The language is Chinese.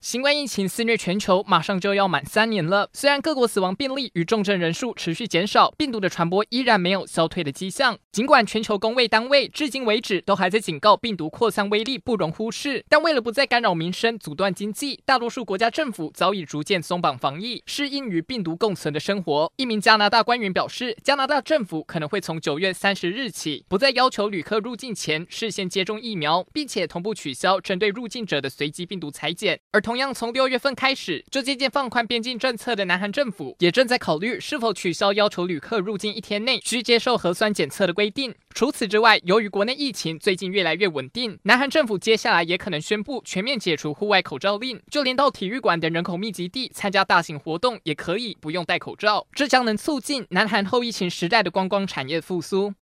新冠疫情肆虐全球，马上就要满三年了。虽然各国死亡病例与重症人数持续减少，病毒的传播依然没有消退的迹象。尽管全球公卫单位至今为止都还在警告病毒扩散威力不容忽视，但为了不再干扰民生、阻断经济，大多数国家政府早已逐渐松绑防疫，适应与病毒共存的生活。一名加拿大官员表示，加拿大政府可能会从九月三十日起，不再要求旅客入境前事先接种疫苗，并且同步取消针对入境者的随机病毒采检，而同。同样，从六月份开始就渐渐放宽边境政策的南韩政府，也正在考虑是否取消要求旅客入境一天内需接受核酸检测的规定。除此之外，由于国内疫情最近越来越稳定，南韩政府接下来也可能宣布全面解除户外口罩令，就连到体育馆等人口密集地参加大型活动也可以不用戴口罩。这将能促进南韩后疫情时代的观光产业复苏。